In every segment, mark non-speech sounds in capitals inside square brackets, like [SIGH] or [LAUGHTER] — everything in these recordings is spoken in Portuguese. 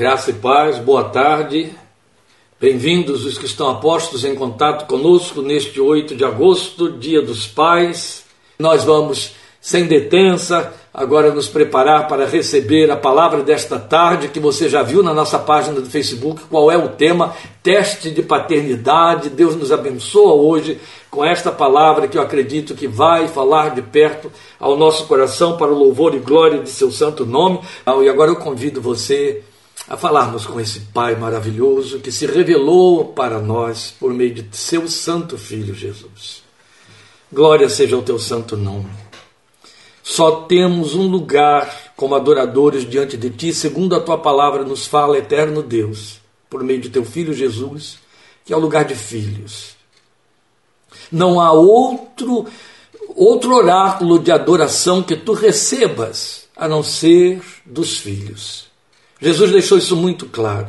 Graça e paz, boa tarde. Bem-vindos os que estão apostos em contato conosco neste 8 de agosto, Dia dos Pais. Nós vamos, sem detença, agora nos preparar para receber a palavra desta tarde, que você já viu na nossa página do Facebook, qual é o tema, teste de paternidade. Deus nos abençoa hoje com esta palavra que eu acredito que vai falar de perto ao nosso coração para o louvor e glória de seu santo nome. E agora eu convido você a falarmos com esse Pai maravilhoso que se revelou para nós por meio de seu Santo Filho Jesus. Glória seja o teu santo nome. Só temos um lugar como adoradores diante de ti, segundo a tua palavra nos fala, eterno Deus, por meio de teu Filho Jesus, que é o lugar de filhos. Não há outro outro oráculo de adoração que tu recebas a não ser dos filhos. Jesus deixou isso muito claro: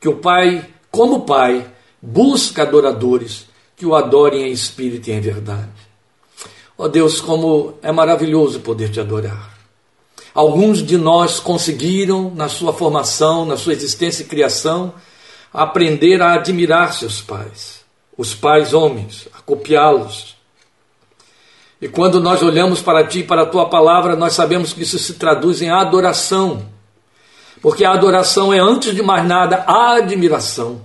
que o Pai, como Pai, busca adoradores que o adorem em espírito e em verdade. Ó oh Deus, como é maravilhoso poder te adorar. Alguns de nós conseguiram, na sua formação, na sua existência e criação, aprender a admirar seus pais, os pais homens, a copiá-los. E quando nós olhamos para ti e para a tua palavra, nós sabemos que isso se traduz em adoração porque a adoração é, antes de mais nada, a admiração.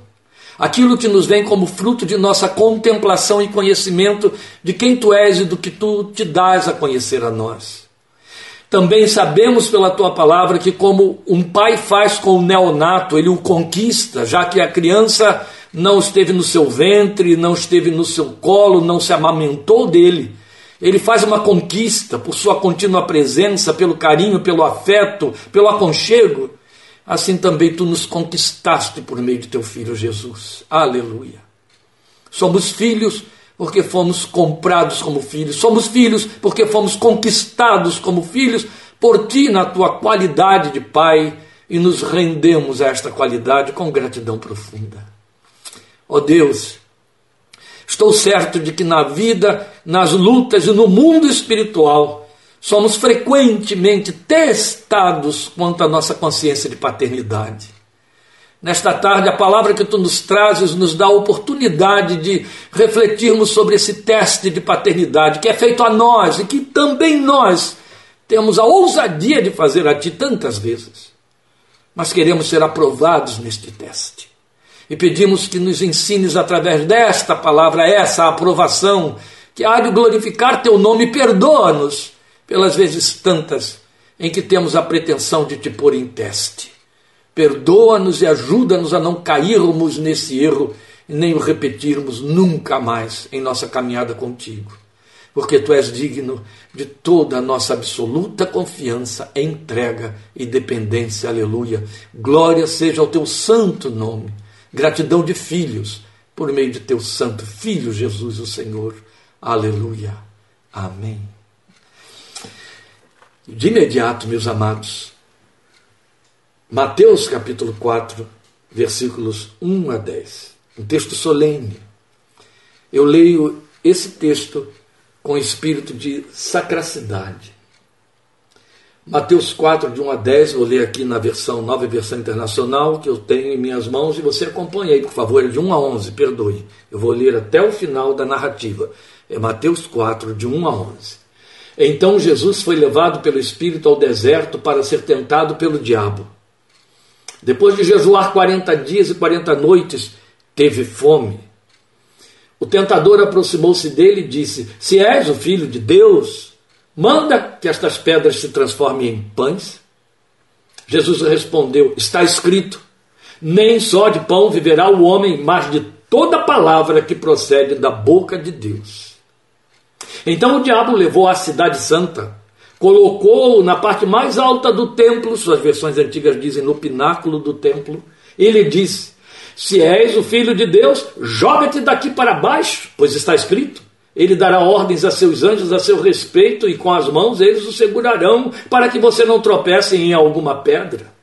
Aquilo que nos vem como fruto de nossa contemplação e conhecimento de quem tu és e do que tu te dás a conhecer a nós. Também sabemos pela tua palavra que, como um pai faz com o neonato, ele o conquista, já que a criança não esteve no seu ventre, não esteve no seu colo, não se amamentou dele. Ele faz uma conquista por sua contínua presença, pelo carinho, pelo afeto, pelo aconchego assim também tu nos conquistaste por meio de teu filho Jesus. Aleluia. Somos filhos porque fomos comprados como filhos. Somos filhos porque fomos conquistados como filhos por ti na tua qualidade de pai e nos rendemos a esta qualidade com gratidão profunda. Ó oh Deus, estou certo de que na vida, nas lutas e no mundo espiritual, somos frequentemente testados quanto à nossa consciência de paternidade. Nesta tarde, a palavra que tu nos trazes nos dá a oportunidade de refletirmos sobre esse teste de paternidade que é feito a nós e que também nós temos a ousadia de fazer a ti tantas vezes. Mas queremos ser aprovados neste teste. E pedimos que nos ensines através desta palavra essa aprovação que há de glorificar teu nome. Perdoa-nos pelas vezes tantas em que temos a pretensão de te pôr em teste. Perdoa-nos e ajuda-nos a não cairmos nesse erro nem o repetirmos nunca mais em nossa caminhada contigo. Porque tu és digno de toda a nossa absoluta confiança, entrega e dependência. Aleluia. Glória seja ao teu santo nome. Gratidão de filhos, por meio de teu santo Filho Jesus, o Senhor. Aleluia. Amém. De imediato, meus amados, Mateus capítulo 4, versículos 1 a 10. Um texto solene. Eu leio esse texto com espírito de sacracidade. Mateus 4, de 1 a 10, vou ler aqui na versão, nova versão internacional, que eu tenho em minhas mãos, e você acompanha aí, por favor, é de 1 a 11, perdoe. Eu vou ler até o final da narrativa. É Mateus 4, de 1 a 11. Então Jesus foi levado pelo Espírito ao deserto para ser tentado pelo diabo. Depois de jejuar 40 dias e 40 noites, teve fome. O tentador aproximou-se dele e disse: Se és o filho de Deus, manda que estas pedras se transformem em pães. Jesus respondeu: Está escrito: Nem só de pão viverá o homem, mas de toda palavra que procede da boca de Deus. Então o diabo levou a cidade santa, colocou-o na parte mais alta do templo, suas versões antigas dizem no pináculo do templo, e lhe disse: Se és o filho de Deus, joga-te daqui para baixo, pois está escrito: Ele dará ordens a seus anjos a seu respeito, e com as mãos eles o segurarão, para que você não tropece em alguma pedra.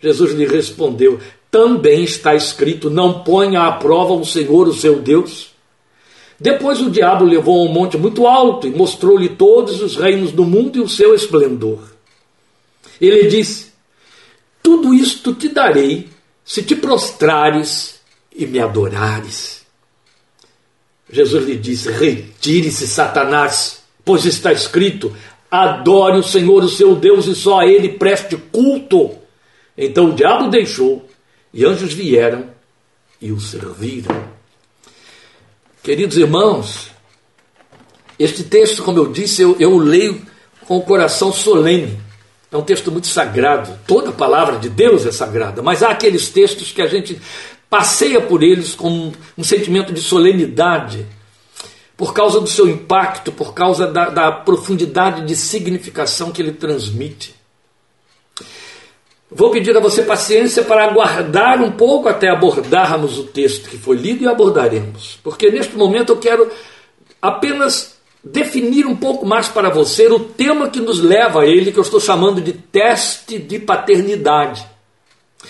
Jesus lhe respondeu: Também está escrito: Não ponha à prova o Senhor, o seu Deus. Depois o diabo levou a um monte muito alto e mostrou-lhe todos os reinos do mundo e o seu esplendor. Ele disse: Tudo isto te darei se te prostrares e me adorares. Jesus lhe disse: Retire-se, Satanás, pois está escrito: Adore o Senhor, o seu Deus, e só a ele preste culto. Então o diabo deixou, e anjos vieram e o serviram. Queridos irmãos, este texto, como eu disse, eu, eu leio com o coração solene. É um texto muito sagrado. Toda palavra de Deus é sagrada, mas há aqueles textos que a gente passeia por eles com um sentimento de solenidade, por causa do seu impacto, por causa da, da profundidade de significação que ele transmite. Vou pedir a você paciência para aguardar um pouco até abordarmos o texto que foi lido e abordaremos, porque neste momento eu quero apenas definir um pouco mais para você o tema que nos leva a ele, que eu estou chamando de teste de paternidade.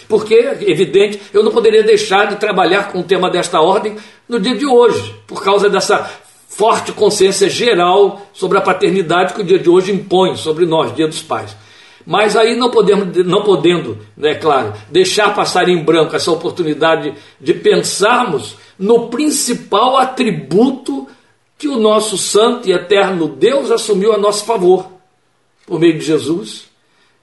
Porque, evidente, eu não poderia deixar de trabalhar com um tema desta ordem no dia de hoje, por causa dessa forte consciência geral sobre a paternidade que o dia de hoje impõe sobre nós, Dia dos Pais. Mas aí não podemos, não podendo, é né, claro, deixar passar em branco essa oportunidade de pensarmos no principal atributo que o nosso santo e eterno Deus assumiu a nosso favor, por meio de Jesus,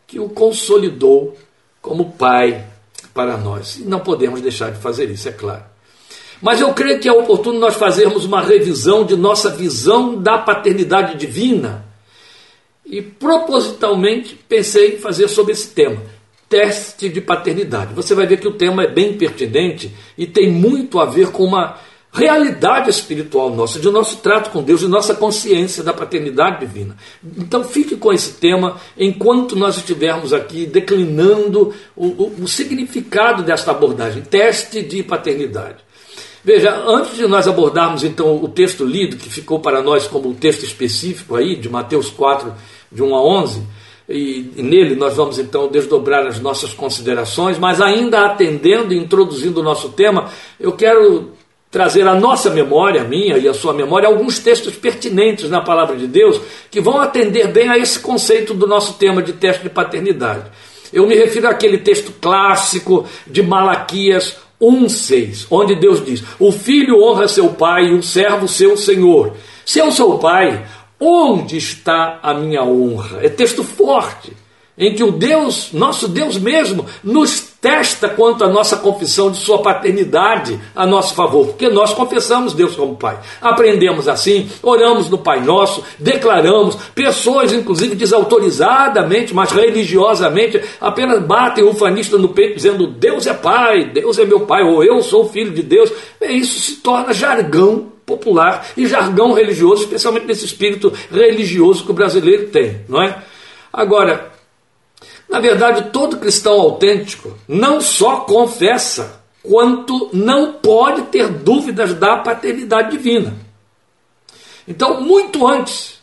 que o consolidou como Pai para nós. E não podemos deixar de fazer isso, é claro. Mas eu creio que é oportuno nós fazermos uma revisão de nossa visão da paternidade divina. E propositalmente pensei em fazer sobre esse tema, teste de paternidade. Você vai ver que o tema é bem pertinente e tem muito a ver com uma realidade espiritual nossa, de nosso trato com Deus, de nossa consciência da paternidade divina. Então fique com esse tema enquanto nós estivermos aqui declinando o, o, o significado desta abordagem, teste de paternidade. Veja, antes de nós abordarmos então o texto lido, que ficou para nós como um texto específico aí, de Mateus 4, de 1 a 11, e, nele nós vamos então desdobrar as nossas considerações, mas ainda atendendo e introduzindo o nosso tema, eu quero trazer à nossa memória, a minha e a sua memória, alguns textos pertinentes na palavra de Deus que vão atender bem a esse conceito do nosso tema de teste de paternidade. Eu me refiro àquele texto clássico de Malaquias 1,6, onde Deus diz: O filho honra seu pai e o servo seu senhor. Se eu sou pai, onde está a minha honra? É texto forte em que o Deus, nosso Deus mesmo, nos testa quanto à nossa confissão de sua paternidade a nosso favor, porque nós confessamos Deus como Pai. Aprendemos assim, oramos no Pai Nosso, declaramos, pessoas, inclusive desautorizadamente, mas religiosamente, apenas batem o fanista no peito dizendo Deus é Pai, Deus é meu Pai, ou eu sou filho de Deus. E isso se torna jargão popular e jargão religioso, especialmente nesse espírito religioso que o brasileiro tem, não é? Agora, na verdade, todo cristão autêntico não só confessa, quanto não pode ter dúvidas da paternidade divina. Então, muito antes,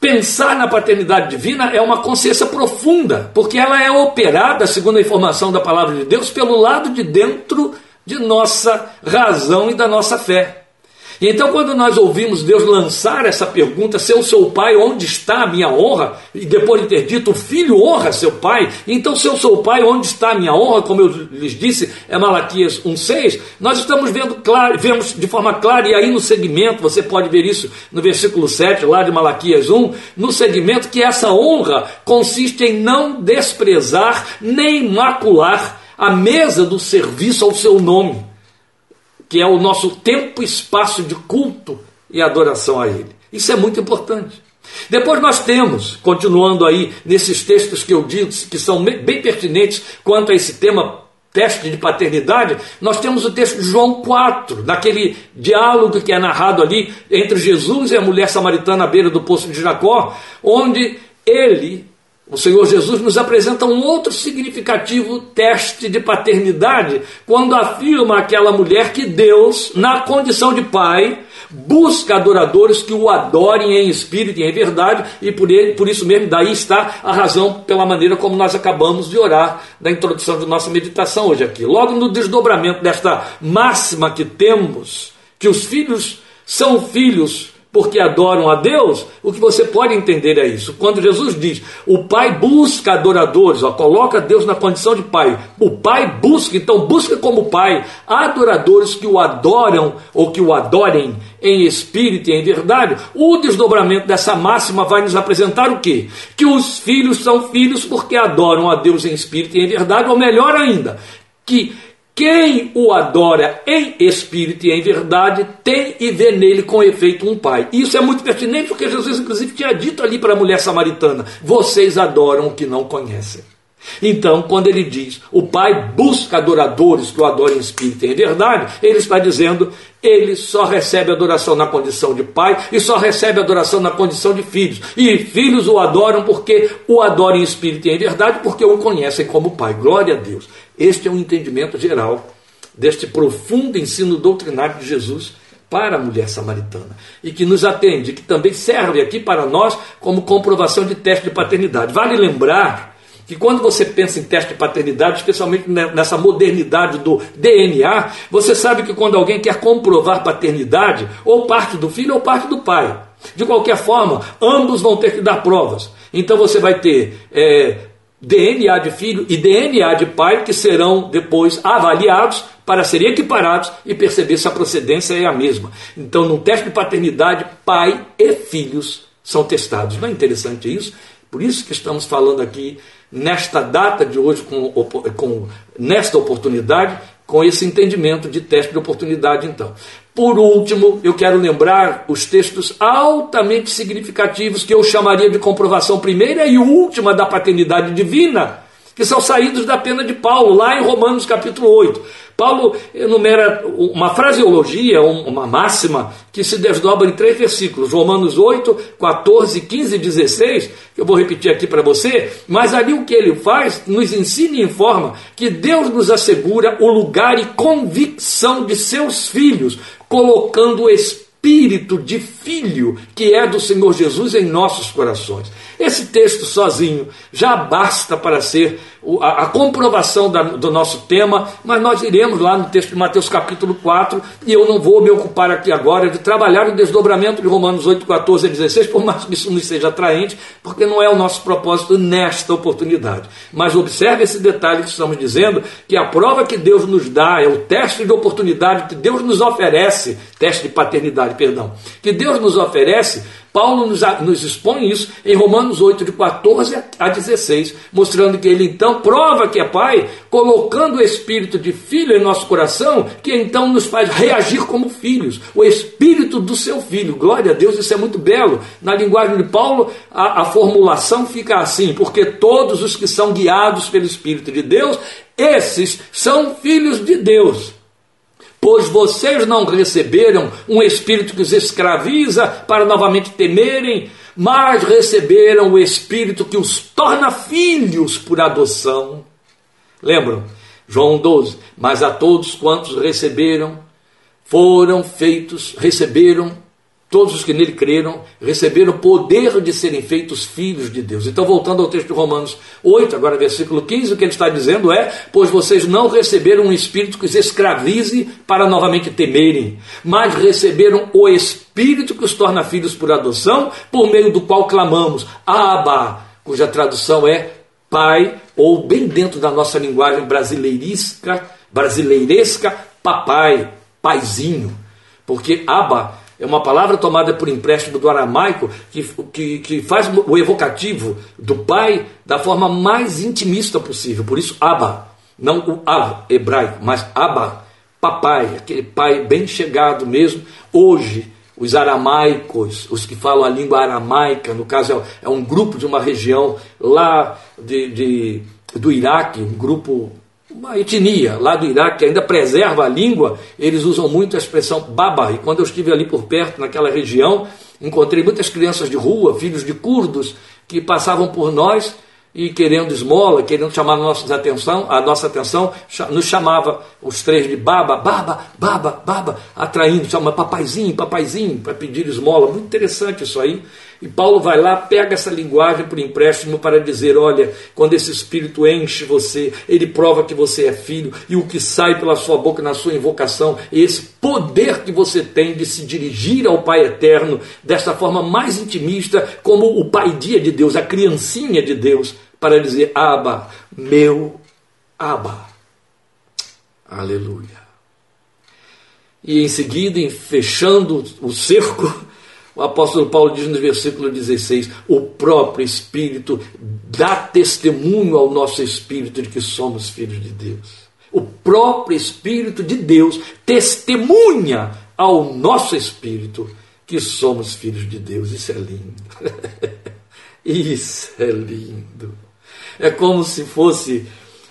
pensar na paternidade divina é uma consciência profunda, porque ela é operada, segundo a informação da palavra de Deus, pelo lado de dentro de nossa razão e da nossa fé. E então, quando nós ouvimos Deus lançar essa pergunta, se eu sou pai, onde está a minha honra? E depois de ter dito, o filho honra seu pai, então, se eu sou pai, onde está a minha honra? Como eu lhes disse, é Malaquias 1,6. Nós estamos vendo claro, vemos de forma clara, e aí no segmento, você pode ver isso no versículo 7, lá de Malaquias 1, no segmento que essa honra consiste em não desprezar nem macular a mesa do serviço ao seu nome que é o nosso tempo e espaço de culto e adoração a Ele. Isso é muito importante. Depois nós temos, continuando aí nesses textos que eu disse, que são bem pertinentes quanto a esse tema teste de paternidade, nós temos o texto de João 4, daquele diálogo que é narrado ali entre Jesus e a mulher samaritana à beira do poço de Jacó, onde ele o Senhor Jesus nos apresenta um outro significativo teste de paternidade quando afirma aquela mulher que Deus, na condição de pai, busca adoradores que o adorem em espírito e em verdade, e por, ele, por isso mesmo, daí está a razão pela maneira como nós acabamos de orar na introdução de nossa meditação hoje aqui. Logo no desdobramento desta máxima que temos, que os filhos são filhos porque adoram a Deus, o que você pode entender é isso. Quando Jesus diz, o Pai busca adoradores, ó, coloca Deus na condição de Pai. O Pai busca, então busca como Pai adoradores que o adoram ou que o adorem em espírito e em verdade. O desdobramento dessa máxima vai nos apresentar o quê? Que os filhos são filhos porque adoram a Deus em espírito e em verdade, ou melhor ainda, que quem o adora em espírito e em verdade tem e vê nele com efeito um pai. Isso é muito pertinente porque Jesus, inclusive, tinha dito ali para a mulher samaritana: vocês adoram o que não conhecem. Então, quando ele diz o Pai busca adoradores que o adorem em espírito e em verdade, ele está dizendo ele só recebe adoração na condição de pai e só recebe adoração na condição de filhos. E filhos o adoram porque o adoram em espírito e em verdade, porque o conhecem como pai. Glória a Deus. Este é um entendimento geral deste profundo ensino doutrinário de Jesus para a mulher samaritana e que nos atende, que também serve aqui para nós como comprovação de teste de paternidade. Vale lembrar que quando você pensa em teste de paternidade, especialmente nessa modernidade do DNA, você sabe que quando alguém quer comprovar paternidade, ou parte do filho ou parte do pai. De qualquer forma, ambos vão ter que dar provas. Então você vai ter é, DNA de filho e DNA de pai que serão depois avaliados para serem equiparados e perceber se a procedência é a mesma. Então, no teste de paternidade, pai e filhos são testados. Não é interessante isso? Por isso que estamos falando aqui nesta data de hoje, com, com nesta oportunidade, com esse entendimento de teste de oportunidade, então. Por último, eu quero lembrar os textos altamente significativos que eu chamaria de comprovação primeira e última da paternidade divina, que são saídos da pena de Paulo, lá em Romanos capítulo 8. Paulo enumera uma fraseologia, uma máxima, que se desdobra em três versículos, Romanos 8, 14, 15 e 16, que eu vou repetir aqui para você, mas ali o que ele faz nos ensina e informa que Deus nos assegura o lugar e convicção de seus filhos, colocando o espírito de filho que é do Senhor Jesus em nossos corações. Esse texto sozinho já basta para ser a, comprovação do nosso tema, mas nós iremos lá no texto de Mateus capítulo 4, e eu não vou me ocupar aqui agora de trabalhar o desdobramento de Romanos 8, 14 e 16, por mais que isso não seja atraente, porque não é o nosso propósito nesta oportunidade. Mas observe esse detalhe que estamos dizendo, que a prova que Deus nos dá é o teste de oportunidade que Deus nos oferece, teste de paternidade, perdão, que Deus nos oferece Paulo nos, nos, expõe isso em Romanos 8, de 14 a 16, mostrando que ele então prova que é pai, colocando o espírito de filho em nosso coração, que então nos faz reagir como filhos, o espírito do seu filho. Glória a Deus, isso é muito belo. Na linguagem de Paulo, a, a formulação fica assim: porque todos os que são guiados pelo Espírito de Deus, esses são filhos de Deus pois vocês não receberam um espírito que os escraviza para novamente temerem, mas receberam o espírito que os torna filhos por adoção. Lembram? João 12. Mas a todos quantos receberam, foram feitos, receberam Todos os que nele creram receberam o poder de serem feitos filhos de Deus. Então, voltando ao texto de Romanos 8, agora versículo 15, o que ele está dizendo é: Pois vocês não receberam um espírito que os escravize para novamente temerem, mas receberam o espírito que os torna filhos por adoção, por meio do qual clamamos, Abba, cuja tradução é Pai, ou bem dentro da nossa linguagem brasileiresca, brasileiresca, papai, paizinho. Porque Abba é uma palavra tomada por empréstimo do aramaico que, que, que faz o evocativo do pai da forma mais intimista possível. Por isso, Abba, não o Av hebraico, mas Abba, papai, aquele pai bem chegado mesmo. Hoje, os aramaicos, os que falam a língua aramaica, no caso é, é um grupo de uma região lá de, de do Iraque, um grupo uma etnia lá do Iraque que ainda preserva a língua, eles usam muito a expressão baba. E quando eu estive ali por perto, naquela região, encontrei muitas crianças de rua, filhos de curdos, que passavam por nós e querendo esmola, querendo chamar a nossa atenção, a nossa atenção, nos chamava os três de baba, baba, baba, baba, atraindo, chama papaizinho, papaizinho, para pedir esmola. Muito interessante isso aí. E Paulo vai lá, pega essa linguagem por empréstimo para dizer: olha, quando esse espírito enche você, ele prova que você é filho, e o que sai pela sua boca na sua invocação, esse poder que você tem de se dirigir ao Pai eterno dessa forma mais intimista, como o Pai dia de Deus, a criancinha de Deus, para dizer: Abba, meu Abba. Aleluia. E em seguida, fechando o cerco, o apóstolo Paulo diz no versículo 16: o próprio Espírito dá testemunho ao nosso espírito de que somos filhos de Deus. O próprio Espírito de Deus testemunha ao nosso espírito que somos filhos de Deus. Isso é lindo. [LAUGHS] Isso é lindo. É como se fosse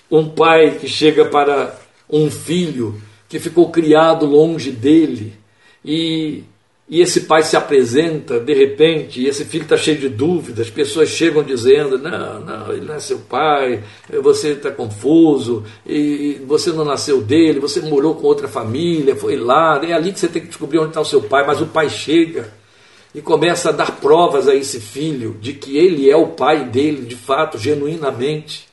um pai que chega para um filho que ficou criado longe dele e, e esse pai se apresenta de repente e esse filho está cheio de dúvidas, pessoas chegam dizendo: não, não, ele não é seu pai, você está confuso, e você não nasceu dele, você morou com outra família, foi lá, é ali que você tem que descobrir onde está o seu pai, mas o pai chega e começa a dar provas a esse filho de que ele é o pai dele, de fato, genuinamente.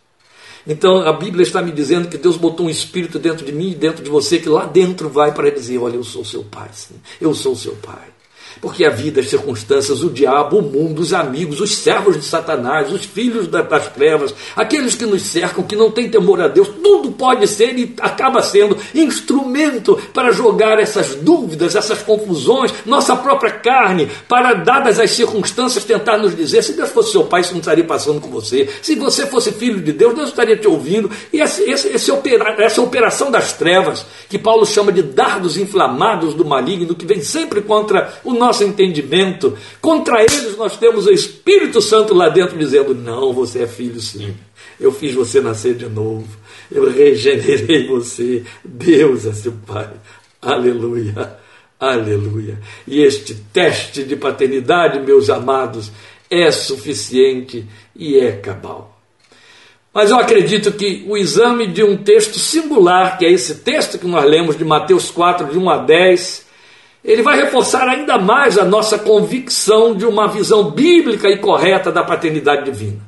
Então a Bíblia está me dizendo que Deus botou um espírito dentro de mim e dentro de você que lá dentro vai para dizer: Olha, eu sou seu pai, sim, eu sou seu pai. Porque a vida, as circunstâncias, o diabo, o mundo, os amigos, os servos de Satanás, os filhos das trevas, aqueles que nos cercam, que não têm temor a Deus, tudo pode ser e acaba sendo instrumento para jogar essas dúvidas, essas confusões, nossa própria carne, para, dadas as circunstâncias, tentar nos dizer: se Deus fosse seu pai, isso não estaria passando com você. Se você fosse filho de Deus, Deus estaria te ouvindo. E esse, esse, esse essa operação das trevas, que Paulo chama de dardos inflamados do maligno, que vem sempre contra o nosso nosso entendimento. Contra eles nós temos o Espírito Santo lá dentro dizendo: Não, você é filho sim. Eu fiz você nascer de novo. Eu regenerei você. Deus é seu Pai. Aleluia. Aleluia. E este teste de paternidade, meus amados, é suficiente e é cabal. Mas eu acredito que o exame de um texto singular, que é esse texto que nós lemos de Mateus 4, de 1 a 10, ele vai reforçar ainda mais a nossa convicção de uma visão bíblica e correta da paternidade divina.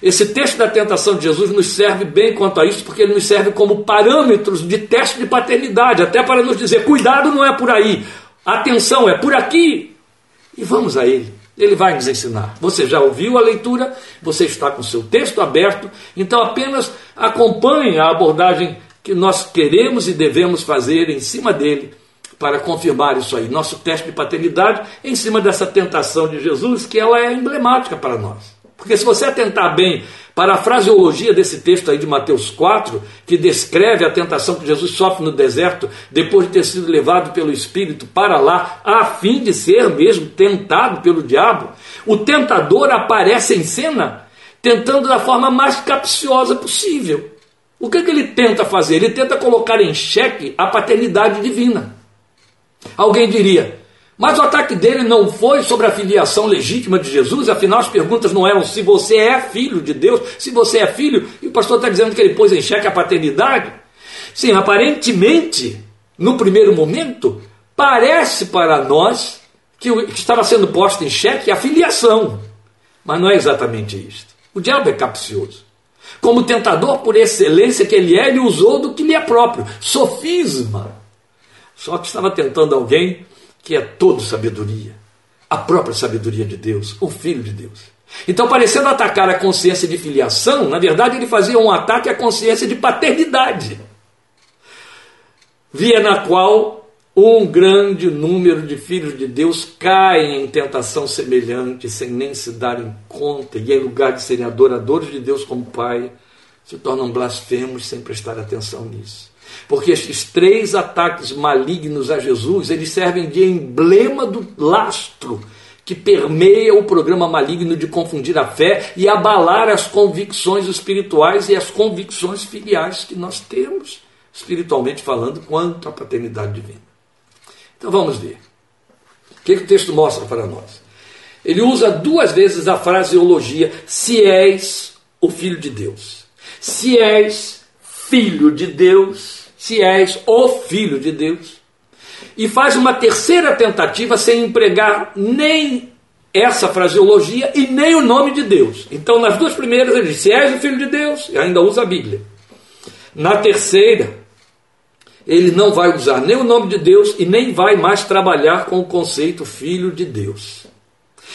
Esse texto da tentação de Jesus nos serve bem quanto a isso, porque ele nos serve como parâmetros de teste de paternidade, até para nos dizer: cuidado, não é por aí, atenção, é por aqui. E vamos a ele. Ele vai nos ensinar. Você já ouviu a leitura, você está com seu texto aberto, então apenas acompanhe a abordagem que nós queremos e devemos fazer em cima dele para confirmar isso aí. Nosso teste de paternidade em cima dessa tentação de Jesus, que ela é emblemática para nós. Porque se você atentar bem para a fraseologia desse texto aí de Mateus 4, que descreve a tentação que Jesus sofre no deserto, depois de ter sido levado pelo Espírito para lá, a fim de ser mesmo tentado pelo diabo, o tentador aparece em cena tentando da forma mais capciosa possível. O que, é que ele tenta fazer? Ele tenta colocar em xeque a paternidade divina. Alguém diria, mas o ataque dele não foi sobre a filiação legítima de Jesus, afinal as perguntas não eram se você é filho de Deus, se você é filho, e o pastor está dizendo que ele pôs em xeque a paternidade. Sim, aparentemente, no primeiro momento, parece para nós que estava sendo posta em xeque a filiação, mas não é exatamente isto. O diabo é capcioso. Como tentador por excelência que ele é, ele usou do que lhe é próprio, sofisma só que estava tentando alguém que é todo sabedoria, a própria sabedoria de Deus, o Filho de Deus. Então, parecendo atacar a consciência de filiação, na verdade ele fazia um ataque à consciência de paternidade, via na qual um grande número de filhos de Deus caem em tentação semelhante, sem nem se darem conta, e em lugar de serem adoradores de Deus como Pai, se tornam blasfemos sem prestar atenção nisso. Porque esses três ataques malignos a Jesus, eles servem de emblema do lastro que permeia o programa maligno de confundir a fé e abalar as convicções espirituais e as convicções filiais que nós temos, espiritualmente falando, quanto à paternidade divina. Então vamos ver. O que, que o texto mostra para nós? Ele usa duas vezes a fraseologia: se és o filho de Deus. Se és filho de Deus, se és o Filho de Deus. E faz uma terceira tentativa sem empregar nem essa fraseologia e nem o nome de Deus. Então, nas duas primeiras, ele diz: Se és o filho de Deus, e ainda usa a Bíblia. Na terceira, ele não vai usar nem o nome de Deus e nem vai mais trabalhar com o conceito filho de Deus.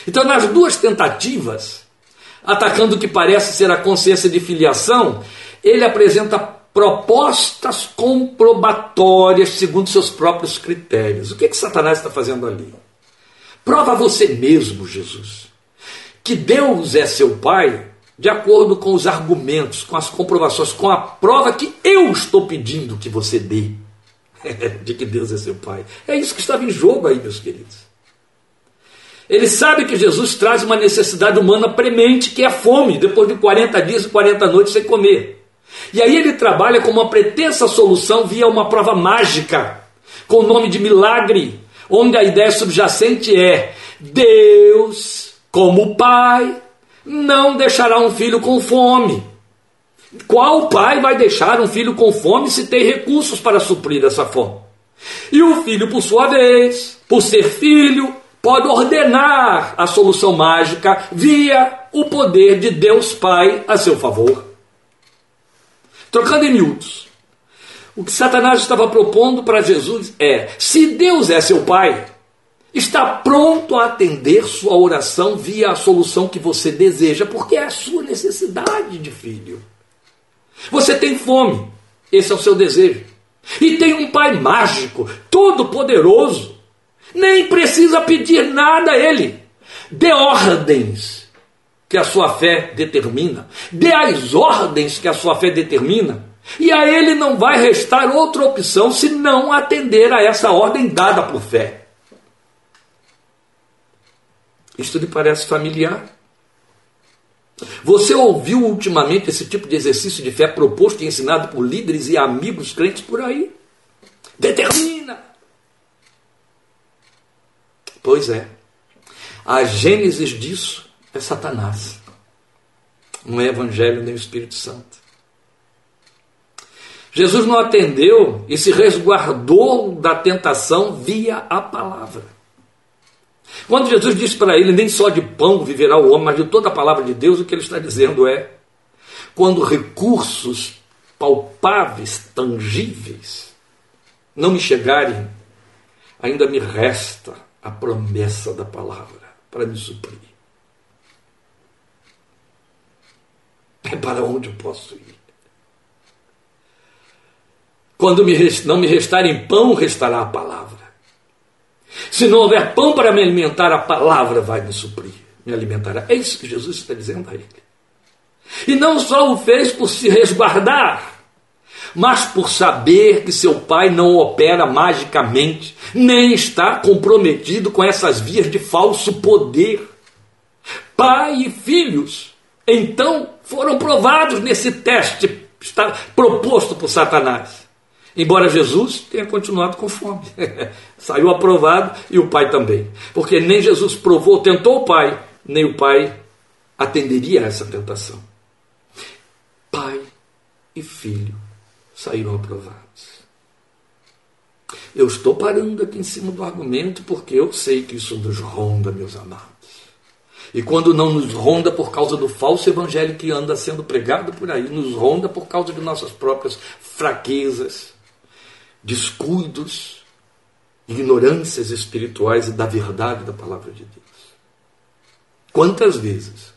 Então, nas duas tentativas, atacando o que parece ser a consciência de filiação, ele apresenta propostas comprobatórias segundo seus próprios critérios. O que, que Satanás está fazendo ali? Prova você mesmo, Jesus, que Deus é seu Pai de acordo com os argumentos, com as comprovações, com a prova que eu estou pedindo que você dê [LAUGHS] de que Deus é seu Pai. É isso que estava em jogo aí, meus queridos. Ele sabe que Jesus traz uma necessidade humana premente, que é a fome, depois de 40 dias e 40 noites sem comer. E aí ele trabalha com uma pretensa solução via uma prova mágica, com o nome de milagre, onde a ideia subjacente é: Deus, como Pai, não deixará um filho com fome. Qual pai vai deixar um filho com fome se tem recursos para suprir essa fome? E o filho, por sua vez, por ser filho, pode ordenar a solução mágica via o poder de Deus Pai a seu favor. Trocando em miúdos, o que Satanás estava propondo para Jesus é: se Deus é seu Pai, está pronto a atender sua oração via a solução que você deseja, porque é a sua necessidade de filho. Você tem fome, esse é o seu desejo. E tem um Pai mágico, todo-poderoso, nem precisa pedir nada a Ele. Dê ordens que a sua fé determina, dê as ordens que a sua fé determina, e a Ele não vai restar outra opção se não atender a essa ordem dada por fé. Isto lhe parece familiar? Você ouviu ultimamente esse tipo de exercício de fé proposto e ensinado por líderes e amigos crentes por aí? Determina! Pois é. A gênesis disso é Satanás. Não é Evangelho nem o Espírito Santo. Jesus não atendeu e se resguardou da tentação via a palavra. Quando Jesus disse para ele, nem só de pão viverá o homem, mas de toda a palavra de Deus, o que ele está dizendo é: quando recursos palpáveis, tangíveis, não me chegarem, ainda me resta a promessa da palavra para me suprir. É para onde posso ir. Quando me, não me restarem pão, restará a palavra. Se não houver pão para me alimentar, a palavra vai me suprir, me alimentará. É isso que Jesus está dizendo a ele. E não só o fez por se resguardar, mas por saber que seu pai não opera magicamente, nem está comprometido com essas vias de falso poder. Pai e filhos, então, foram provados nesse teste proposto por Satanás. Embora Jesus tenha continuado com fome. [LAUGHS] Saiu aprovado e o pai também. Porque nem Jesus provou, tentou o pai, nem o pai atenderia a essa tentação. Pai e filho saíram aprovados. Eu estou parando aqui em cima do argumento porque eu sei que isso nos ronda, meus amados. E quando não nos ronda por causa do falso evangelho que anda sendo pregado por aí, nos ronda por causa de nossas próprias fraquezas, descuidos, ignorâncias espirituais e da verdade da palavra de Deus. Quantas vezes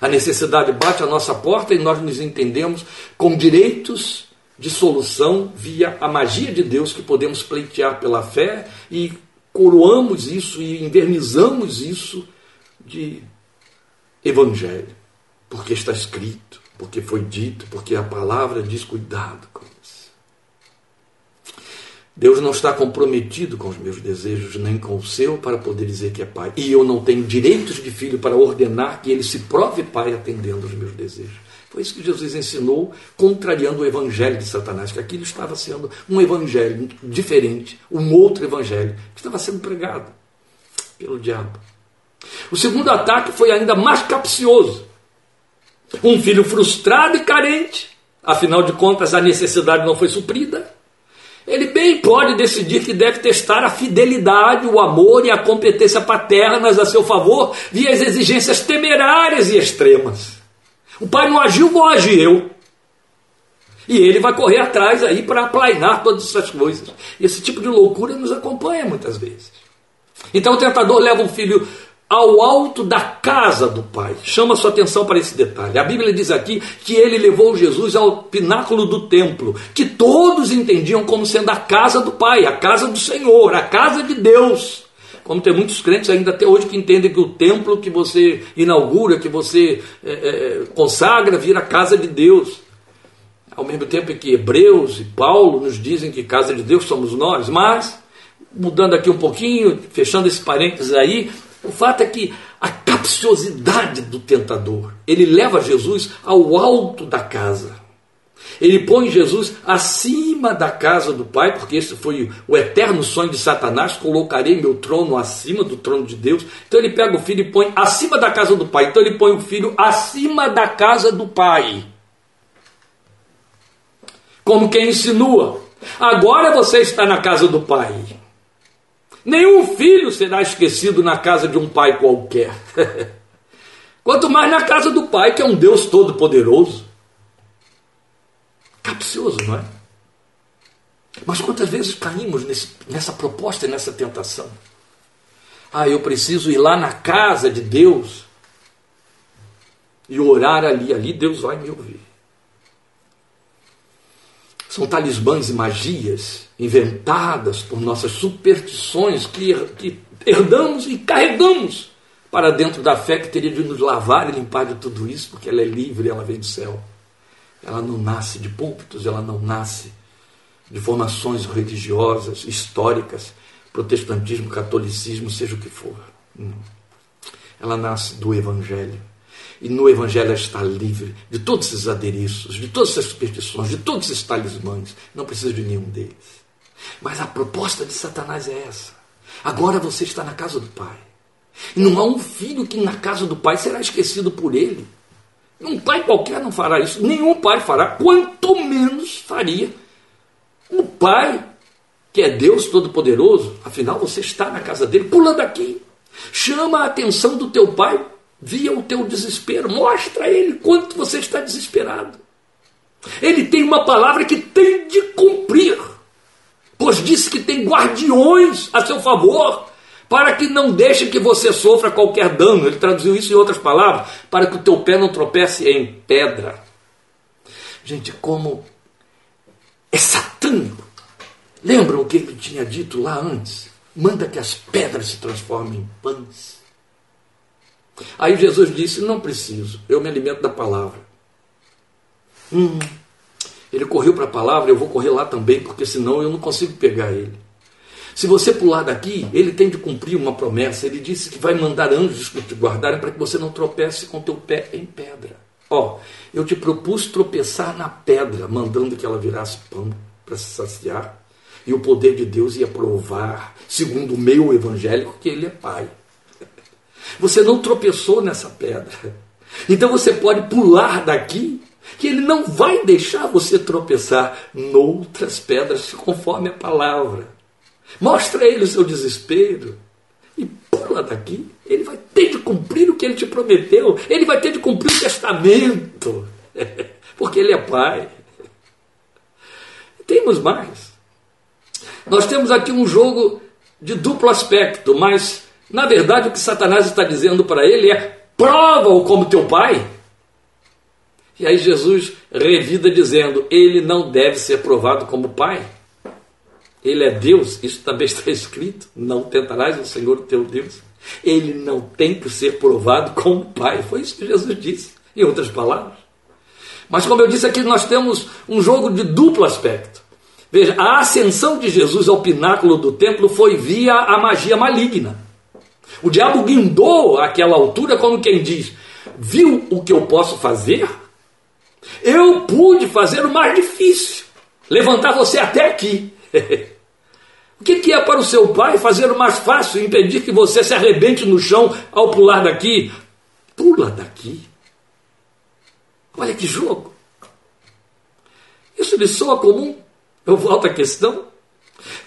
a necessidade bate à nossa porta e nós nos entendemos com direitos de solução via a magia de Deus que podemos pleitear pela fé e coroamos isso e invernizamos isso de evangelho, porque está escrito, porque foi dito, porque a palavra diz cuidado com Deus não está comprometido com os meus desejos, nem com o seu, para poder dizer que é pai. E eu não tenho direitos de filho para ordenar que ele se prove pai atendendo aos meus desejos. Foi isso que Jesus ensinou, contrariando o evangelho de Satanás, que aquilo estava sendo um evangelho diferente, um outro evangelho, que estava sendo pregado pelo diabo. O segundo ataque foi ainda mais capcioso. Um filho frustrado e carente, afinal de contas a necessidade não foi suprida Ele bem pode decidir que deve testar a fidelidade, o amor e a competência paternas a seu favor via as exigências temerárias e extremas. O pai não agiu, vou agir eu. E ele vai correr atrás aí para aplainar todas essas coisas. Esse tipo de loucura nos acompanha muitas vezes. Então o tentador leva o filho ao alto da casa do Pai. Chama sua atenção para esse detalhe. A Bíblia diz aqui que ele levou Jesus ao pináculo do templo, que todos entendiam como sendo a casa do Pai, a casa do Senhor, a casa de Deus. Como tem muitos crentes ainda até hoje que entendem que o templo que você inaugura, que você é, é, consagra, vira a casa de Deus. Ao mesmo tempo que Hebreus e Paulo nos dizem que casa de Deus somos nós, mas, mudando aqui um pouquinho, fechando esse parênteses aí, o fato é que a capciosidade do tentador, ele leva Jesus ao alto da casa. Ele põe Jesus acima da casa do Pai, porque esse foi o eterno sonho de Satanás: colocarei meu trono acima do trono de Deus. Então ele pega o filho e põe acima da casa do Pai. Então ele põe o filho acima da casa do Pai. Como quem insinua: agora você está na casa do Pai. Nenhum filho será esquecido na casa de um pai qualquer. [LAUGHS] Quanto mais na casa do pai, que é um Deus todo-poderoso. Capcioso, não é? Mas quantas vezes caímos nesse, nessa proposta e nessa tentação? Ah, eu preciso ir lá na casa de Deus e orar ali. Ali Deus vai me ouvir. São talismãs e magias inventadas por nossas superstições que, que herdamos e carregamos para dentro da fé que teria de nos lavar e limpar de tudo isso, porque ela é livre, ela vem do céu. Ela não nasce de púlpitos, ela não nasce de formações religiosas, históricas, protestantismo, catolicismo, seja o que for. Não. Ela nasce do Evangelho. E no Evangelho está livre de todos esses adereços, de todas essas superstições, de todos esses talismãs. Não precisa de nenhum deles. Mas a proposta de Satanás é essa. Agora você está na casa do Pai. E não há um filho que na casa do Pai será esquecido por ele. Um pai qualquer não fará isso. Nenhum pai fará, quanto menos faria o Pai, que é Deus Todo-Poderoso. Afinal, você está na casa dele. Pula daqui. Chama a atenção do teu pai via o teu desespero. Mostra a ele quanto você está desesperado. Ele tem uma palavra que tem de cumprir, pois disse que tem guardiões a seu favor, para que não deixe que você sofra qualquer dano. Ele traduziu isso em outras palavras, para que o teu pé não tropece em pedra. Gente, como é satânico. Lembram o que ele tinha dito lá antes? Manda que as pedras se transformem em pães. Aí Jesus disse: Não preciso, eu me alimento da palavra. Hum, ele correu para a palavra, eu vou correr lá também, porque senão eu não consigo pegar ele. Se você pular daqui, ele tem de cumprir uma promessa. Ele disse que vai mandar anjos que te guardarem para que você não tropece com teu pé em pedra. Ó, oh, eu te propus tropeçar na pedra, mandando que ela virasse pão para se saciar. E o poder de Deus ia provar, segundo o meu evangélico, que ele é pai. Você não tropeçou nessa pedra. Então você pode pular daqui, que ele não vai deixar você tropeçar noutras pedras, conforme a palavra. Mostra a ele o seu desespero e pula daqui. Ele vai ter de cumprir o que ele te prometeu. Ele vai ter de cumprir o testamento. [LAUGHS] Porque ele é pai. Temos mais. Nós temos aqui um jogo de duplo aspecto, mas na verdade, o que Satanás está dizendo para ele é: prova-o como teu pai. E aí Jesus revida dizendo: ele não deve ser provado como pai. Ele é Deus, isso também está escrito: não tentarás o Senhor teu Deus. Ele não tem que ser provado como pai. Foi isso que Jesus disse, em outras palavras. Mas, como eu disse aqui, nós temos um jogo de duplo aspecto. Veja, a ascensão de Jesus ao pináculo do templo foi via a magia maligna. O diabo guindou aquela altura como quem diz: Viu o que eu posso fazer? Eu pude fazer o mais difícil, levantar você até aqui. [LAUGHS] o que, é para o seu pai fazer o mais fácil, impedir que você se arrebente no chão ao pular daqui? Pula daqui. Olha que jogo. Isso lhe soa comum? Eu volto à questão.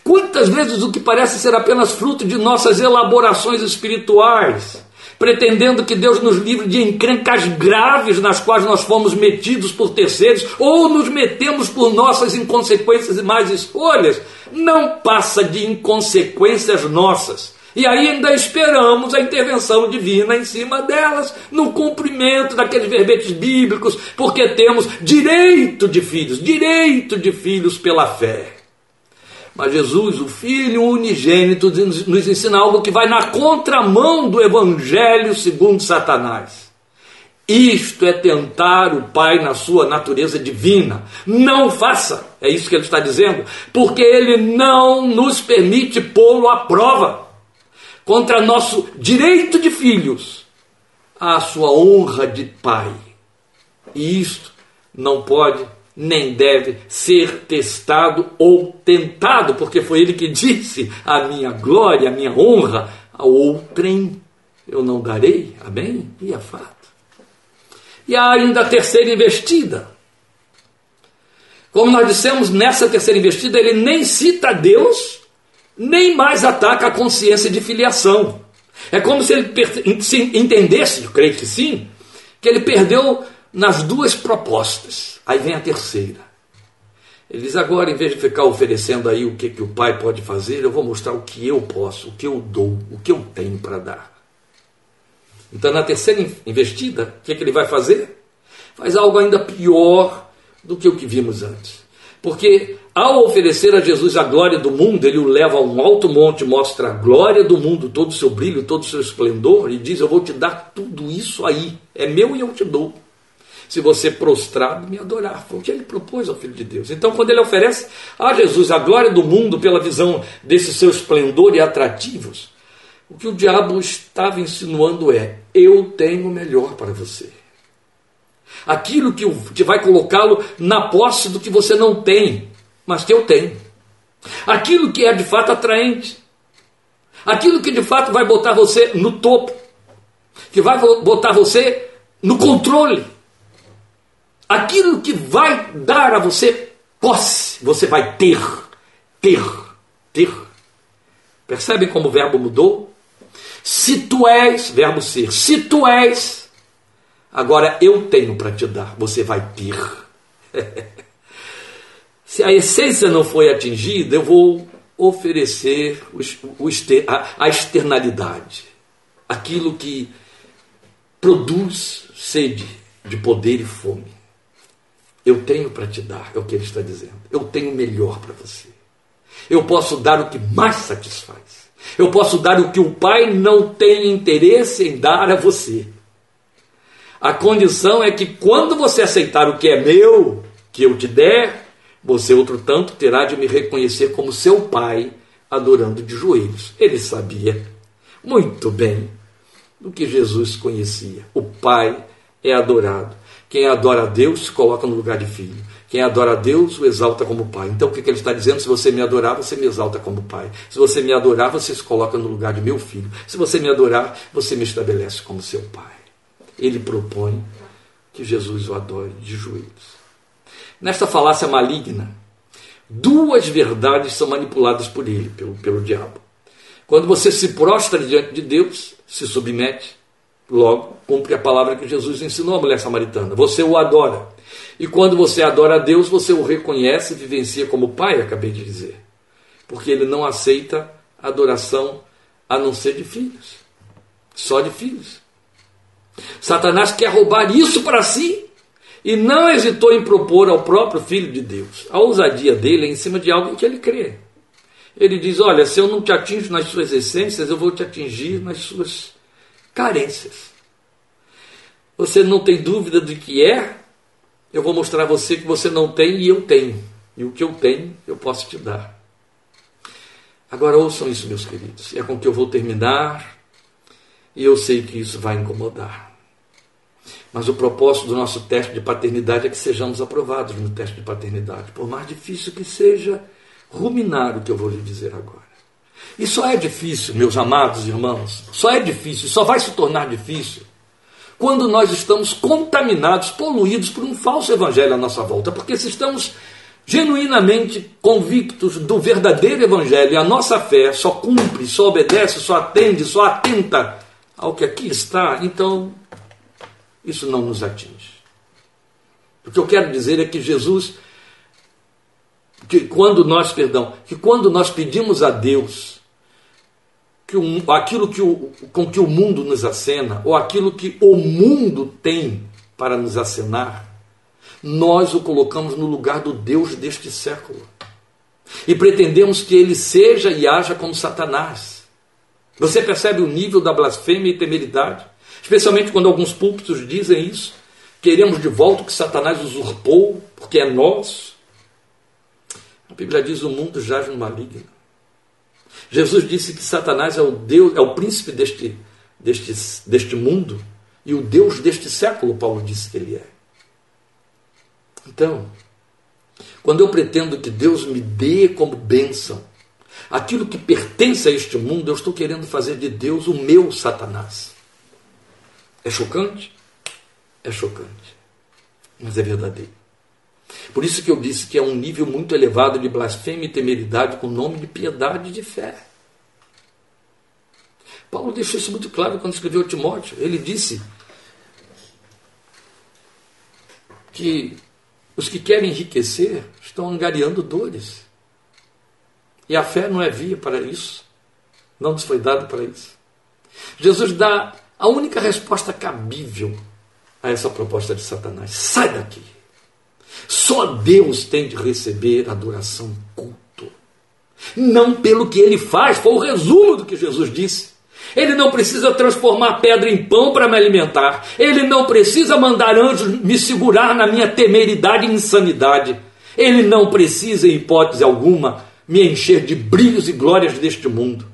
Muitas vezes o que parece ser apenas fruto de nossas elaborações espirituais, pretendendo que Deus nos livre de encrencas graves nas quais nós fomos metidos por terceiros ou nos metemos por nossas inconsequências e más escolhas, não passa de inconsequências nossas. E ainda esperamos a intervenção divina em cima delas, no cumprimento daqueles verbetes bíblicos, porque temos direito de filhos, direito de filhos pela fé. Mas Jesus, o Filho unigênito, nos ensina algo que vai na contramão do Evangelho segundo Satanás. Isto é tentar o Pai na sua natureza divina. Não faça, é isso que ele está dizendo, porque ele não nos permite pô-lo à prova contra nosso direito de filhos, a sua honra de pai. E isto não pode nem deve ser testado ou tentado, porque foi ele que disse: a minha glória, a minha honra a outrem eu não darei. Amém? E é fato. E há ainda a terceira investida. Como nós dissemos, nessa terceira investida, ele nem cita Deus, nem mais ataca a consciência de filiação. É como se ele entendesse, eu creio que sim, que ele perdeu nas duas propostas. Aí vem a terceira. Ele diz: agora, em vez de ficar oferecendo aí o que, que o pai pode fazer, eu vou mostrar o que eu posso, o que eu dou, o que eu tenho para dar. Então, na terceira investida, o que, que ele vai fazer? Faz algo ainda pior do que o que vimos antes. Porque ao oferecer a Jesus a glória do mundo, ele o leva a um alto monte, mostra a glória do mundo, todo o seu brilho, todo o seu esplendor, e diz: Eu vou te dar tudo isso aí, é meu e eu te dou se você prostrado me adorar. Foi o que ele propôs ao Filho de Deus. Então, quando ele oferece a Jesus a glória do mundo pela visão desse seu esplendor e atrativos, o que o diabo estava insinuando é: eu tenho melhor para você. Aquilo que vai colocá-lo na posse do que você não tem, mas que eu tenho. Aquilo que é de fato atraente. Aquilo que de fato vai botar você no topo. Que vai botar você no controle aquilo que vai dar a você posse, você vai ter, ter, ter. Percebem como o verbo mudou? Se tu és, verbo ser, se tu és, agora eu tenho para te dar, você vai ter. [LAUGHS] Se a essência não foi atingida, eu vou oferecer a externalidade, aquilo que produz sede de poder e fome. Eu tenho para te dar, é o que ele está dizendo. Eu tenho o melhor para você. Eu posso dar o que mais satisfaz. Eu posso dar o que o Pai não tem interesse em dar a você. A condição é que quando você aceitar o que é meu, que eu te der, você, outro tanto, terá de me reconhecer como seu Pai, adorando de joelhos. Ele sabia muito bem do que Jesus conhecia. O Pai é adorado quem adora a Deus se coloca no lugar de filho. Quem adora a Deus o exalta como pai. Então o que, ele está dizendo? Se você me adorar, você me exalta como pai. Se você me adorar, você se coloca no lugar de meu filho. Se você me adorar, você me estabelece como seu pai. Ele propõe que Jesus o adore de joelhos. Nesta falácia maligna, duas verdades são manipuladas por ele, pelo, pelo diabo. Quando você se prostra diante de Deus, se submete, Logo, cumpre a palavra que Jesus ensinou à mulher samaritana: você o adora. E quando você adora a Deus, você o reconhece e vivencia como Pai, acabei de dizer. Porque ele não aceita adoração a não ser de filhos. Só de filhos. Satanás quer roubar isso para si e não hesitou em propor ao próprio Filho de Deus. A ousadia dele é em cima de algo em que ele crê. Ele diz: Olha, se eu não te atinjo nas suas essências, eu vou te atingir nas suas carências. Você não tem dúvida de que é? Eu vou mostrar a você que você não tem e eu tenho. E o que eu tenho, eu posso te dar. Agora ouçam isso, meus queridos. É com que eu vou terminar e eu sei que isso vai incomodar. Mas o propósito do nosso teste de paternidade é que sejamos aprovados no teste de paternidade. Por mais difícil que seja ruminar o que eu vou lhe dizer agora. E só é difícil, meus amados irmãos, só é difícil, só vai se tornar difícil quando nós estamos contaminados, poluídos por um falso evangelho à nossa volta. Porque se estamos genuinamente convictos do verdadeiro Evangelho, e a nossa fé só cumpre, só obedece, só atende, só atenta ao que aqui está, então isso não nos atinge. O que eu quero dizer é que Jesus, que quando nós, perdão, que quando nós pedimos a Deus que o, aquilo que o, com que o mundo nos acena, ou aquilo que o mundo tem para nos acenar, nós o colocamos no lugar do Deus deste século. E pretendemos que ele seja e haja como Satanás. Você percebe o nível da blasfêmia e temeridade? Especialmente quando alguns púlpitos dizem isso. Queremos de volta o que Satanás usurpou, porque é nosso. A Bíblia diz: o mundo jaz no maligno. Jesus disse que Satanás é o Deus, é o príncipe deste, deste, deste mundo e o Deus deste século, Paulo disse que ele é. Então, quando eu pretendo que Deus me dê como bênção aquilo que pertence a este mundo, eu estou querendo fazer de Deus o meu Satanás. É chocante? É chocante. Mas é verdadeiro. Por isso que eu disse que é um nível muito elevado de blasfêmia e temeridade com o nome de piedade e de fé. Paulo deixou isso muito claro quando escreveu Timóteo. Ele disse que os que querem enriquecer estão angariando dores. E a fé não é via para isso. Não nos foi dado para isso. Jesus dá a única resposta cabível a essa proposta de Satanás: sai daqui. Só Deus tem de receber adoração culto. Não pelo que ele faz, foi o resumo do que Jesus disse. Ele não precisa transformar pedra em pão para me alimentar. Ele não precisa mandar anjos me segurar na minha temeridade e insanidade. Ele não precisa, em hipótese alguma, me encher de brilhos e glórias deste mundo.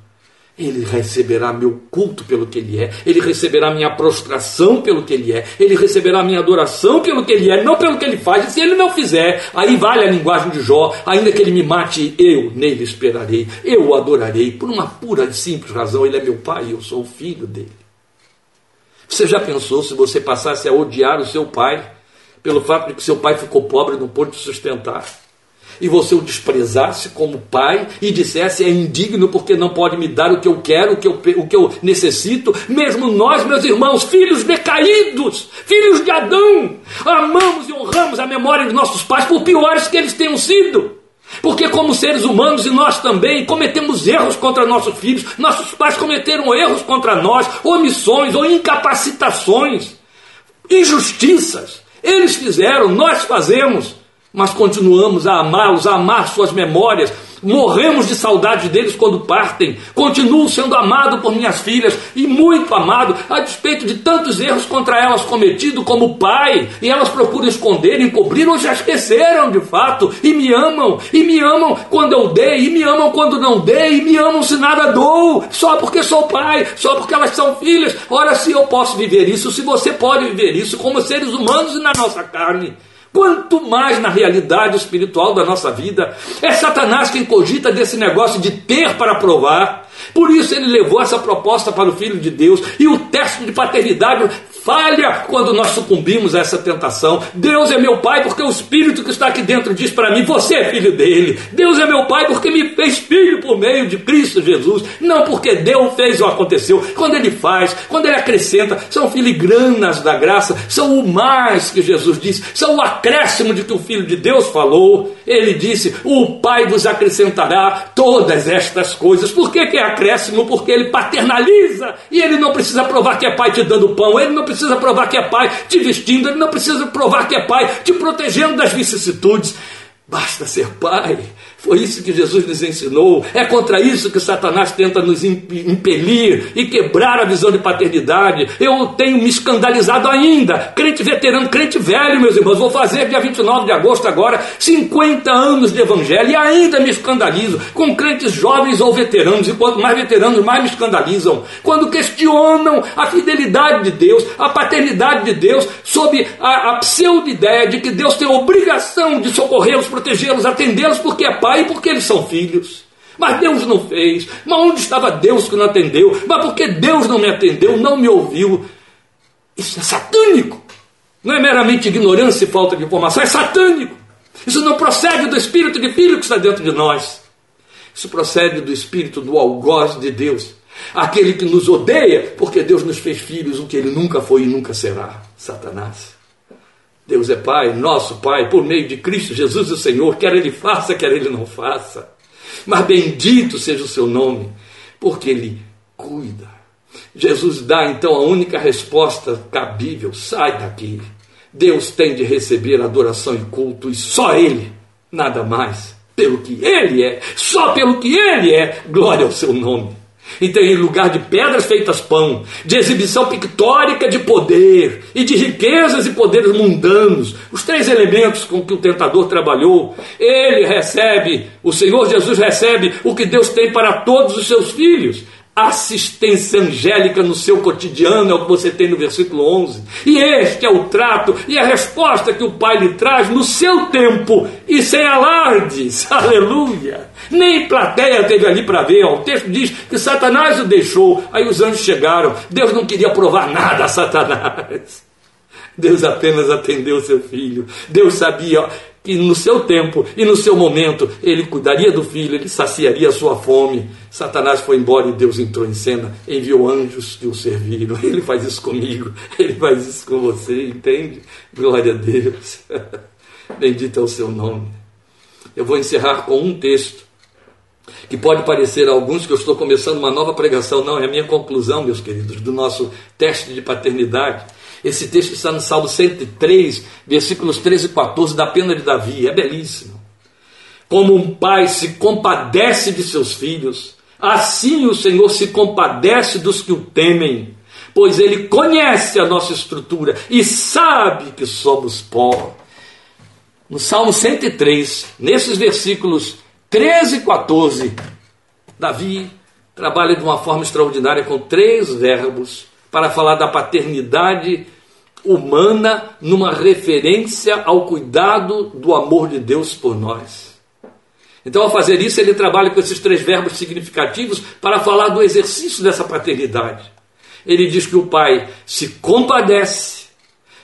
Ele receberá meu culto pelo que ele é, ele receberá minha prostração pelo que ele é, ele receberá minha adoração pelo que ele é, não pelo que ele faz. E se ele não fizer, aí vale a linguagem de Jó, ainda que ele me mate, eu nele esperarei, eu o adorarei, por uma pura e simples razão, ele é meu pai e eu sou o filho dele. Você já pensou se você passasse a odiar o seu pai pelo fato de que seu pai ficou pobre e não pôde sustentar? E você o desprezasse como pai e dissesse é indigno porque não pode me dar o que eu quero, o que eu, o que eu necessito, mesmo nós, meus irmãos, filhos decaídos, filhos de Adão, amamos e honramos a memória de nossos pais, por piores que eles tenham sido. Porque, como seres humanos, e nós também cometemos erros contra nossos filhos, nossos pais cometeram erros contra nós, omissões ou incapacitações, injustiças. Eles fizeram, nós fazemos mas continuamos a amá-los, a amar suas memórias. Morremos de saudade deles quando partem. Continuo sendo amado por minhas filhas e muito amado, a despeito de tantos erros contra elas cometidos como pai. E elas procuram esconder, encobrir ou já esqueceram de fato. E me amam, e me amam quando eu dei, e me amam quando não dei, e me amam se nada dou, só porque sou pai, só porque elas são filhas. Ora, se eu posso viver isso, se você pode viver isso como seres humanos e na nossa carne. Quanto mais na realidade espiritual da nossa vida. É Satanás quem cogita desse negócio de ter para provar. Por isso ele levou essa proposta para o Filho de Deus. E o teste de paternidade falha quando nós sucumbimos a essa tentação. Deus é meu Pai porque o Espírito que está aqui dentro diz para mim: Você é filho dele. Deus é meu Pai porque me fez filho por meio de Cristo Jesus. Não porque Deus fez ou aconteceu. Quando ele faz, quando ele acrescenta, são filigranas da graça, são o mais que Jesus disse, são o acréscimo de que o Filho de Deus falou. Ele disse: O Pai vos acrescentará todas estas coisas. Por que, que é acréscimo? Porque ele paternaliza e ele não precisa provar que é Pai te dando pão, ele não precisa provar que é pai te vestindo, ele não precisa provar que é pai te protegendo das vicissitudes. Basta ser pai foi isso que Jesus nos ensinou. É contra isso que Satanás tenta nos impelir e quebrar a visão de paternidade. Eu tenho me escandalizado ainda. Crente veterano, crente velho, meus irmãos. Vou fazer dia 29 de agosto agora 50 anos de evangelho e ainda me escandalizo com crentes jovens ou veteranos. E quanto mais veteranos, mais me escandalizam. Quando questionam a fidelidade de Deus, a paternidade de Deus, sob a, a pseudo-ideia de que Deus tem obrigação de socorrê-los, protegê-los, atendê-los, porque é pai pai porque eles são filhos. Mas Deus não fez. Mas onde estava Deus que não atendeu? Mas porque Deus não me atendeu, não me ouviu? Isso é satânico. Não é meramente ignorância e falta de informação, é satânico. Isso não procede do espírito de filho que está dentro de nós. Isso procede do espírito do algoz de Deus, aquele que nos odeia, porque Deus nos fez filhos, o que ele nunca foi e nunca será, Satanás. Deus é Pai, nosso Pai, por meio de Cristo Jesus, o Senhor, quer Ele faça, quer Ele não faça. Mas bendito seja o seu nome, porque Ele cuida. Jesus dá então a única resposta cabível: sai daqui. Deus tem de receber adoração e culto, e só Ele, nada mais. Pelo que Ele é, só pelo que Ele é, glória ao seu nome. Então, em lugar de pedras feitas pão, de exibição pictórica de poder e de riquezas e poderes mundanos, os três elementos com que o tentador trabalhou, ele recebe, o Senhor Jesus recebe o que Deus tem para todos os seus filhos, assistência angélica no seu cotidiano, é o que você tem no versículo 11. E este é o trato e a resposta que o Pai lhe traz no seu tempo e sem alardes. [LAUGHS] Aleluia! Nem plateia teve ali para ver. O texto diz que Satanás o deixou. Aí os anjos chegaram. Deus não queria provar nada a Satanás. [LAUGHS] Deus apenas atendeu seu filho. Deus sabia que no seu tempo e no seu momento ele cuidaria do filho, ele saciaria a sua fome. Satanás foi embora e Deus entrou em cena, enviou anjos que o serviram. [LAUGHS] Ele faz isso comigo, ele faz isso com você, entende? Glória a Deus. [LAUGHS] Bendito é o seu nome. Eu vou encerrar com um texto que pode parecer a alguns que eu estou começando uma nova pregação, não, é a minha conclusão, meus queridos, do nosso teste de paternidade. Esse texto está no Salmo 103, versículos 13 e 14, da pena de Davi. É belíssimo. Como um pai se compadece de seus filhos, assim o Senhor se compadece dos que o temem, pois ele conhece a nossa estrutura e sabe que somos pó. No Salmo 103, nesses versículos 13 e 14, Davi trabalha de uma forma extraordinária com três verbos para falar da paternidade humana numa referência ao cuidado do amor de Deus por nós. Então, ao fazer isso, ele trabalha com esses três verbos significativos para falar do exercício dessa paternidade. Ele diz que o pai se compadece,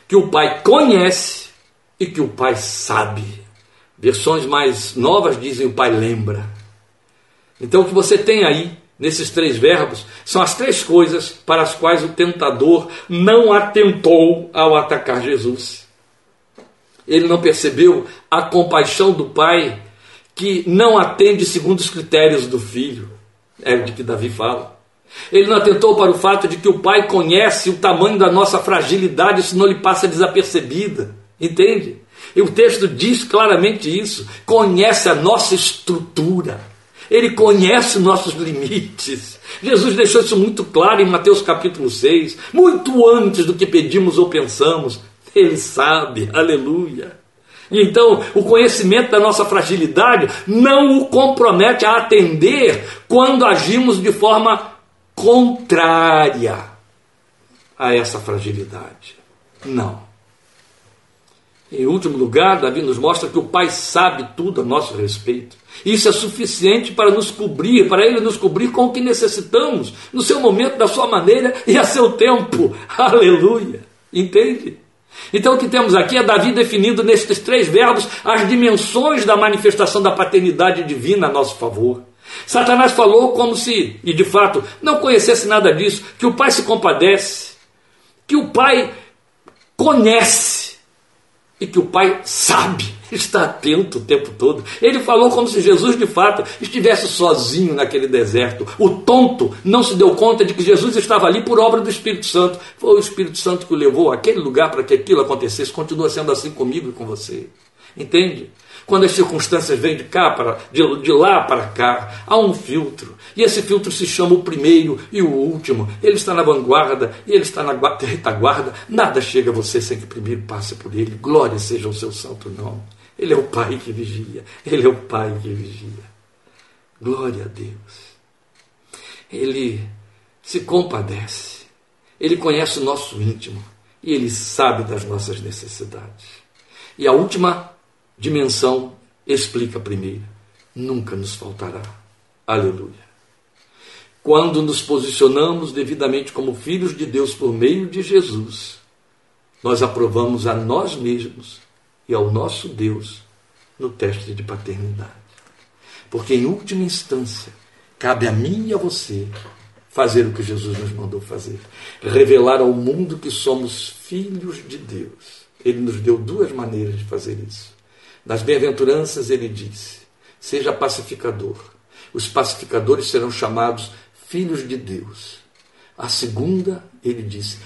que o pai conhece e que o pai sabe. Versões mais novas dizem o pai lembra. Então, o que você tem aí nesses três verbos, são as três coisas para as quais o tentador não atentou ao atacar Jesus. Ele não percebeu a compaixão do pai que não atende segundo os critérios do filho, é de que Davi fala. Ele não atentou para o fato de que o pai conhece o tamanho da nossa fragilidade, isso não lhe passa desapercebida. Entende? E o texto diz claramente isso. Conhece a nossa estrutura. Ele conhece nossos limites. Jesus deixou isso muito claro em Mateus capítulo 6, muito antes do que pedimos ou pensamos. Ele sabe, aleluia. Então, o conhecimento da nossa fragilidade não o compromete a atender quando agimos de forma contrária a essa fragilidade. Não. Em último lugar, Davi nos mostra que o Pai sabe tudo a nosso respeito. Isso é suficiente para nos cobrir, para Ele nos cobrir com o que necessitamos, no seu momento, da sua maneira e a seu tempo. [LAUGHS] Aleluia! Entende? Então o que temos aqui é Davi definindo nestes três verbos as dimensões da manifestação da paternidade divina a nosso favor. Satanás falou como se, e de fato, não conhecesse nada disso, que o Pai se compadece, que o Pai conhece e que o Pai sabe está atento o tempo todo. Ele falou como se Jesus de fato estivesse sozinho naquele deserto. O tonto não se deu conta de que Jesus estava ali por obra do Espírito Santo. Foi o Espírito Santo que o levou àquele lugar para que aquilo acontecesse. Continua sendo assim comigo e com você. Entende? Quando as circunstâncias vêm de cá para de, de lá para cá, há um filtro. E esse filtro se chama o primeiro e o último. Ele está na vanguarda e ele está na [LAUGHS] retaguarda. Nada chega a você sem que primeiro passe por ele. Glória seja o seu santo nome. Ele é o Pai que vigia. Ele é o Pai que vigia. Glória a Deus. Ele se compadece. Ele conhece o nosso íntimo. E ele sabe das nossas necessidades. E a última dimensão explica a primeira. Nunca nos faltará. Aleluia. Quando nos posicionamos devidamente como filhos de Deus por meio de Jesus, nós aprovamos a nós mesmos e ao nosso Deus no teste de paternidade. Porque, em última instância, cabe a mim e a você fazer o que Jesus nos mandou fazer revelar ao mundo que somos filhos de Deus. Ele nos deu duas maneiras de fazer isso. Nas bem-aventuranças, ele disse: seja pacificador. Os pacificadores serão chamados filhos de Deus. A segunda, ele disse: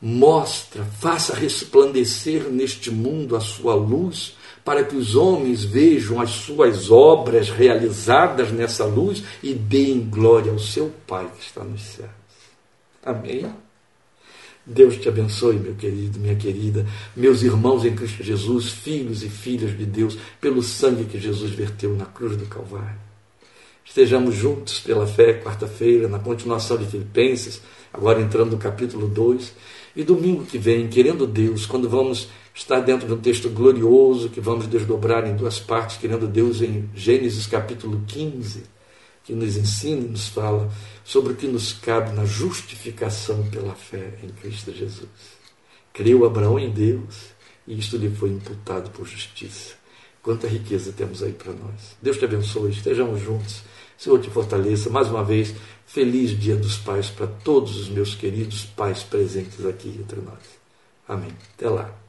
mostra, faça resplandecer neste mundo a sua luz, para que os homens vejam as suas obras realizadas nessa luz e deem glória ao seu Pai que está nos céus. Amém? Deus te abençoe, meu querido, minha querida, meus irmãos em Cristo Jesus, filhos e filhas de Deus, pelo sangue que Jesus verteu na cruz do Calvário. Estejamos juntos pela fé, quarta-feira, na continuação de Filipenses, agora entrando no capítulo 2, e domingo que vem, querendo Deus, quando vamos estar dentro de um texto glorioso que vamos desdobrar em duas partes, querendo Deus em Gênesis capítulo 15, que nos ensina e nos fala sobre o que nos cabe na justificação pela fé em Cristo Jesus. Creu Abraão em Deus e isto lhe foi imputado por justiça. Quanta riqueza temos aí para nós. Deus te abençoe, estejamos juntos. Senhor te fortaleça. Mais uma vez, feliz Dia dos Pais para todos os meus queridos pais presentes aqui entre nós. Amém. Até lá.